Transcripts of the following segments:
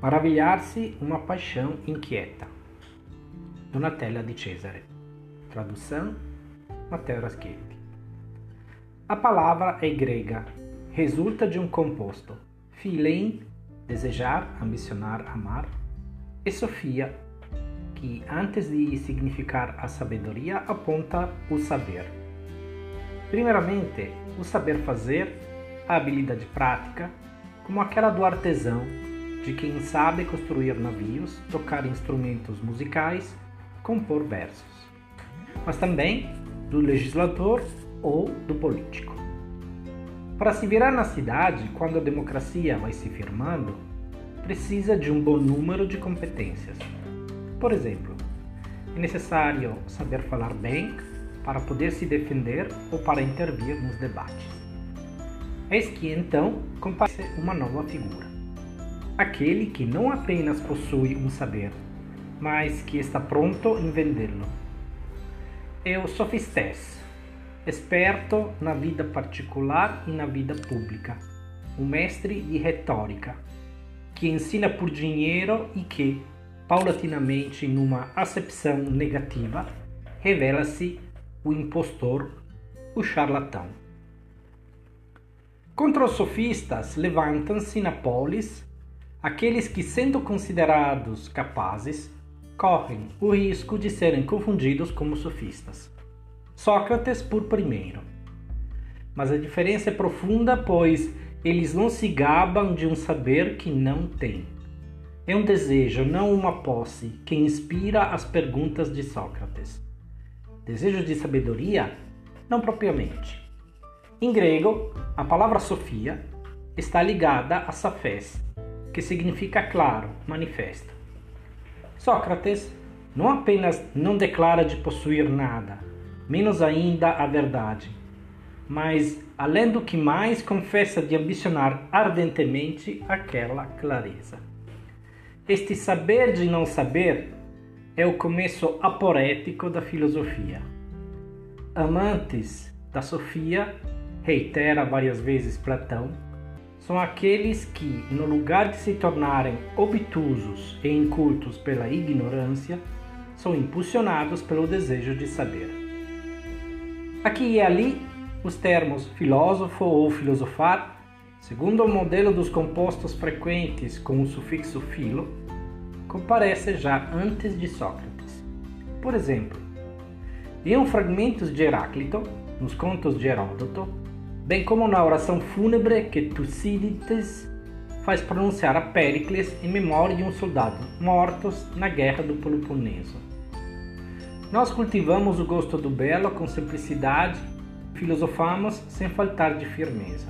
Maravilhar-se uma paixão inquieta. Donatella di Cesare. Tradução: Matteo Raschetti. A palavra é grega, resulta de um composto. Philein, desejar, ambicionar, amar, e Sofia, que antes de significar a sabedoria aponta o saber. Primeiramente, o saber fazer, a habilidade prática, como aquela do artesão, de quem sabe construir navios, tocar instrumentos musicais, compor versos. Mas também do legislador ou do político. Para se virar na cidade, quando a democracia vai se firmando, precisa de um bom número de competências. Por exemplo, é necessário saber falar bem para poder se defender ou para intervir nos debates. Eis que então comparece uma nova figura. Aquele que não apenas possui um saber, mas que está pronto em vendê-lo. É o sofistés, esperto na vida particular e na vida pública, um mestre de retórica, que ensina por dinheiro e que, paulatinamente, numa acepção negativa, revela-se o impostor, o charlatão. Contra os sofistas levantam-se na polis aqueles que, sendo considerados capazes, correm o risco de serem confundidos como sofistas. Sócrates por primeiro. Mas a diferença é profunda, pois eles não se gabam de um saber que não têm. É um desejo, não uma posse, que inspira as perguntas de Sócrates. Desejo de sabedoria? Não propriamente. Em grego, a palavra Sofia está ligada a Safés, que significa claro, manifesto. Sócrates não apenas não declara de possuir nada, menos ainda a verdade, mas, além do que mais, confessa de ambicionar ardentemente aquela clareza. Este saber de não saber é o começo aporético da filosofia. Amantes da Sofia, reitera várias vezes Platão, são aqueles que, no lugar de se tornarem obtusos e incultos pela ignorância, são impulsionados pelo desejo de saber. Aqui e ali, os termos filósofo ou filosofar, segundo o modelo dos compostos frequentes com o sufixo filo, comparece já antes de Sócrates. Por exemplo, em fragmentos de Heráclito, nos contos de Heródoto, bem como na oração fúnebre que Tucídides faz pronunciar a Péricles em memória de um soldado mortos na guerra do Peloponeso. Nós cultivamos o gosto do belo com simplicidade, filosofamos sem faltar de firmeza.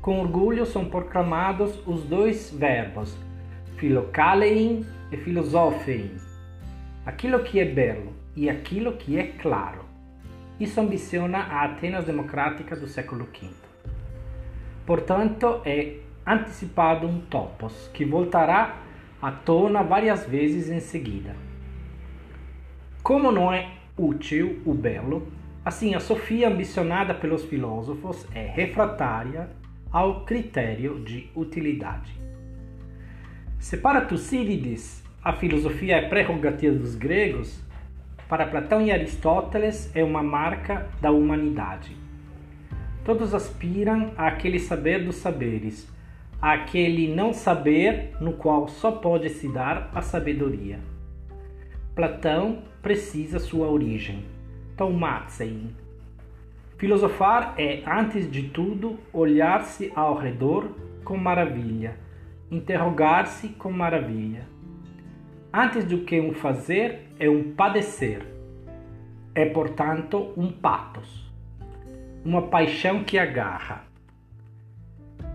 Com orgulho são proclamados os dois verbos philokalein e filosofein, aquilo que é belo e aquilo que é claro. Isso ambiciona a Atenas democrática do século V. Portanto, é antecipado um topos que voltará à tona várias vezes em seguida. Como não é útil o belo, assim a Sofia ambicionada pelos filósofos é refratária ao critério de utilidade. Se para Tucídides a filosofia é prerrogativa dos gregos, para Platão e Aristóteles é uma marca da humanidade. Todos aspiram àquele saber dos saberes, àquele não saber no qual só pode se dar a sabedoria. Platão precisa sua origem, taumatsein. Filosofar é, antes de tudo, olhar-se ao redor com maravilha interrogar-se com maravilha. Antes do que um fazer, é um padecer. É, portanto, um patos, uma paixão que agarra,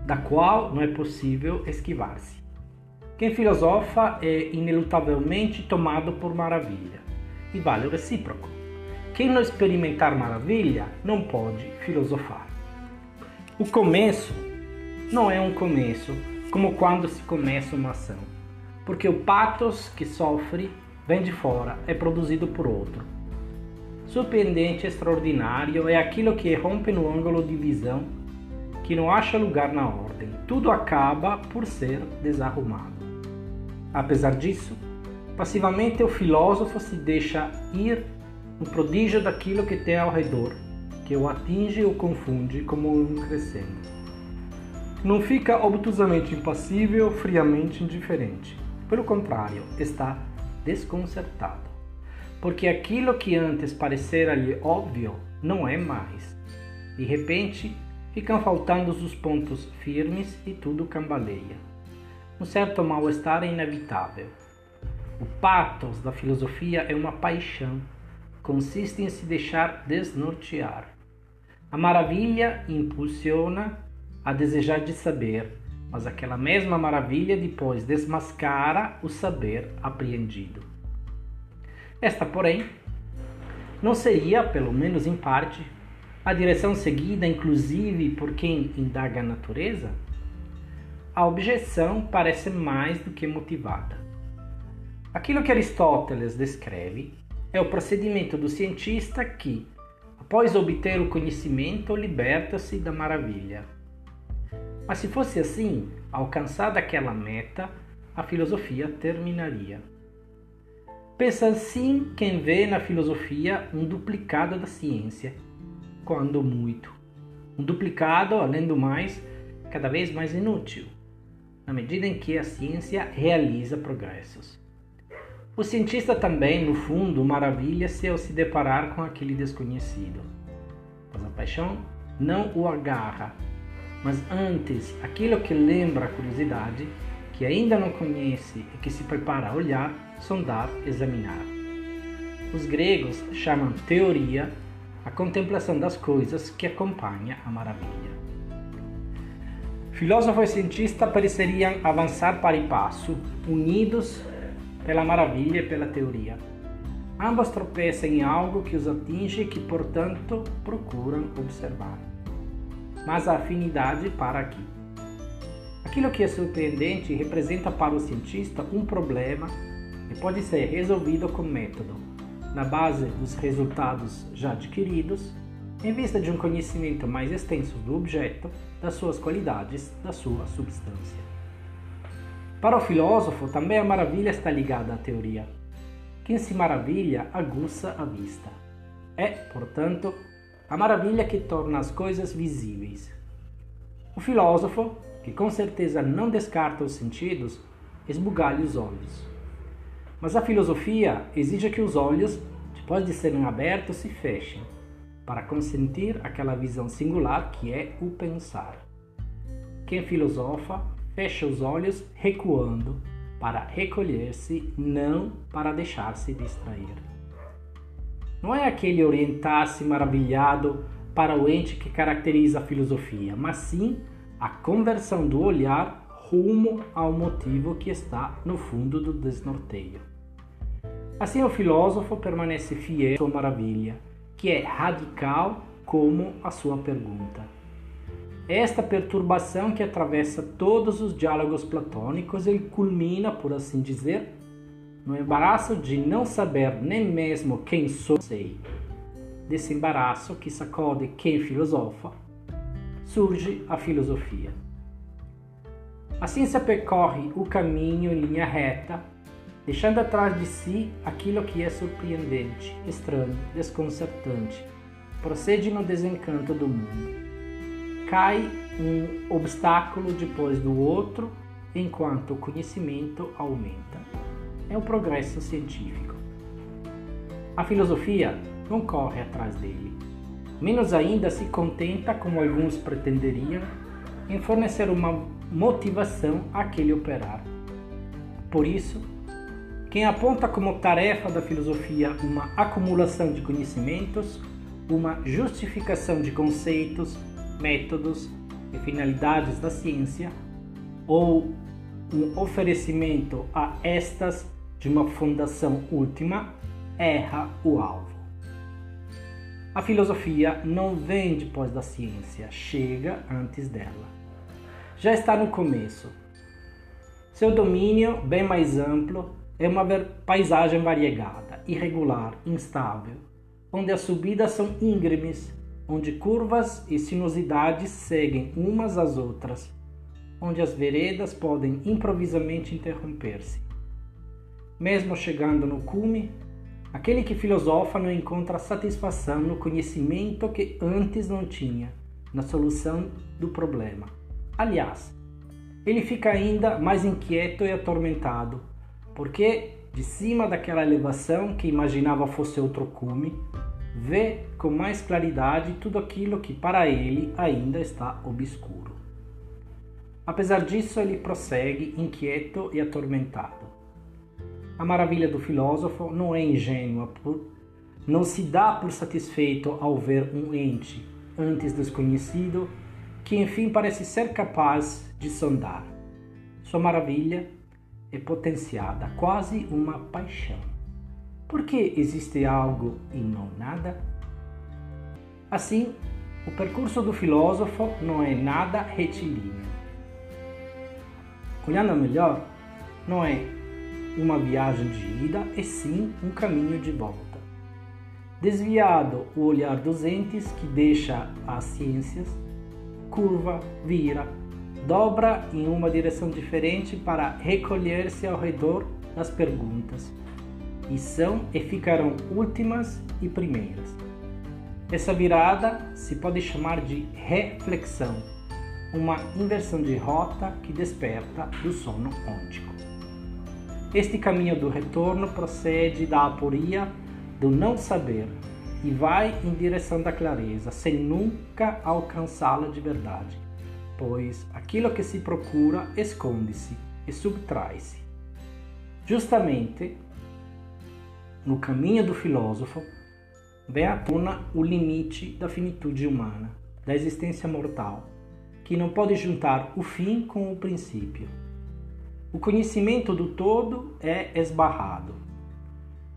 da qual não é possível esquivar-se. Quem filosofa é inelutavelmente tomado por maravilha, e vale o recíproco. Quem não experimentar maravilha não pode filosofar. O começo não é um começo como quando se começa uma ação, porque o patos que sofre vem de fora, é produzido por outro. Surpreendente e extraordinário é aquilo que rompe no ângulo de visão, que não acha lugar na ordem. Tudo acaba por ser desarrumado. apesar disso, passivamente o filósofo se deixa ir no prodígio daquilo que tem ao redor, que o atinge ou confunde como um crescendo. Não fica obtusamente impassível, friamente indiferente. Pelo contrário, está desconcertado. Porque aquilo que antes parecera-lhe óbvio não é mais. De repente, ficam faltando os pontos firmes e tudo cambaleia. Um certo mal-estar é inevitável. O pathos da filosofia é uma paixão. Consiste em se deixar desnortear. A maravilha impulsiona a desejar de saber, mas aquela mesma maravilha depois desmascara o saber apreendido. Esta, porém, não seria, pelo menos em parte, a direção seguida, inclusive, por quem indaga a natureza? A objeção parece mais do que motivada. Aquilo que Aristóteles descreve é o procedimento do cientista que, após obter o conhecimento, liberta-se da maravilha mas se fosse assim, alcançada aquela meta, a filosofia terminaria. Pensa assim quem vê na filosofia um duplicado da ciência, quando muito. Um duplicado, além do mais, cada vez mais inútil, na medida em que a ciência realiza progressos. O cientista também, no fundo, maravilha-se ao se deparar com aquele desconhecido. Mas a paixão não o agarra, mas antes aquilo que lembra a curiosidade, que ainda não conhece e que se prepara a olhar, sondar, examinar. Os gregos chamam teoria a contemplação das coisas que acompanha a maravilha. Filósofo e cientista pareceriam avançar para e passo, unidos pela maravilha e pela teoria. Ambos tropeçam em algo que os atinge e que, portanto, procuram observar mas a afinidade para aqui. Aquilo que é surpreendente representa para o cientista um problema que pode ser resolvido com método, na base dos resultados já adquiridos, em vista de um conhecimento mais extenso do objeto, das suas qualidades, da sua substância. Para o filósofo, também a maravilha está ligada à teoria. Quem se maravilha aguça a vista. É, portanto, a maravilha que torna as coisas visíveis. O filósofo, que com certeza não descarta os sentidos, esbugalha os olhos. Mas a filosofia exige que os olhos, depois de serem abertos, se fechem, para consentir aquela visão singular que é o pensar. Quem filosofa fecha os olhos recuando para recolher-se, não para deixar-se distrair. Não é aquele orientar-se maravilhado para o ente que caracteriza a filosofia, mas sim a conversão do olhar rumo ao motivo que está no fundo do desnorteio. Assim, o filósofo permanece fiel à sua maravilha, que é radical como a sua pergunta. Esta perturbação que atravessa todos os diálogos platônicos e culmina, por assim dizer, no embaraço de não saber nem mesmo quem sou, sei. Desse embaraço que sacode quem filosofa, surge a filosofia. A ciência percorre o caminho em linha reta, deixando atrás de si aquilo que é surpreendente, estranho, desconcertante, procede no desencanto do mundo. Cai um obstáculo depois do outro, enquanto o conhecimento aumenta é o progresso científico. A filosofia não corre atrás dele. Menos ainda se contenta, como alguns pretenderiam, em fornecer uma motivação àquele operar. Por isso, quem aponta como tarefa da filosofia uma acumulação de conhecimentos, uma justificação de conceitos, métodos e finalidades da ciência, ou um oferecimento a estas de uma fundação última, erra o alvo. A filosofia não vem depois da ciência, chega antes dela. Já está no começo. Seu domínio, bem mais amplo, é uma paisagem variegada, irregular, instável, onde as subidas são íngremes, onde curvas e sinuosidades seguem umas às outras, onde as veredas podem improvisamente interromper-se Mesmo chegando no cume, aquele que filosofa não encontra satisfação no conhecimento que antes não tinha, na solução do problema. Aliás, ele fica ainda mais inquieto e atormentado, porque de cima daquela elevação que imaginava fosse outro cume, vê com mais claridade tudo aquilo que para ele ainda está obscuro. Apesar disso, ele prossegue inquieto e atormentado. A maravilha do filósofo não é ingênua, não se dá por satisfeito ao ver um ente antes desconhecido que enfim parece ser capaz de sondar. Sua maravilha é potenciada, quase uma paixão. Por que existe algo e não nada? Assim, o percurso do filósofo não é nada retilíneo. Olhando melhor, não é uma viagem de ida, e sim um caminho de volta. Desviado o olhar dos entes que deixa as ciências, curva, vira, dobra em uma direção diferente para recolher-se ao redor das perguntas, e são e ficarão últimas e primeiras. Essa virada se pode chamar de reflexão, uma inversão de rota que desperta do sono ôntico. Este caminho do retorno procede da aporia do não saber e vai em direção da clareza, sem nunca alcançá-la de verdade pois aquilo que se procura esconde-se e subtrai-se. Justamente no caminho do filósofo vem à tona o limite da finitude humana, da existência mortal, que não pode juntar o fim com o princípio. O conhecimento do todo é esbarrado.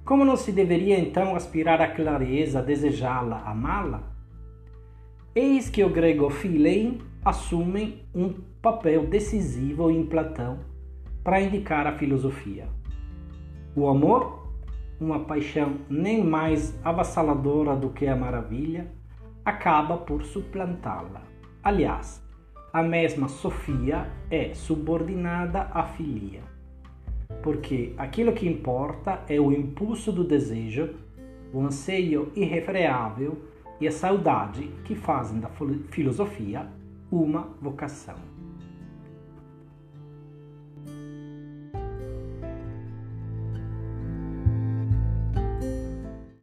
Como não se deveria então aspirar à clareza, desejá-la, amá-la? Eis que o grego philein assumem um papel decisivo em Platão para indicar a filosofia. O amor, uma paixão nem mais avassaladora do que a maravilha, acaba por suplantá-la. Aliás, a mesma Sofia é subordinada à filia, porque aquilo que importa é o impulso do desejo, o anseio irrefreável e a saudade que fazem da filosofia uma vocação.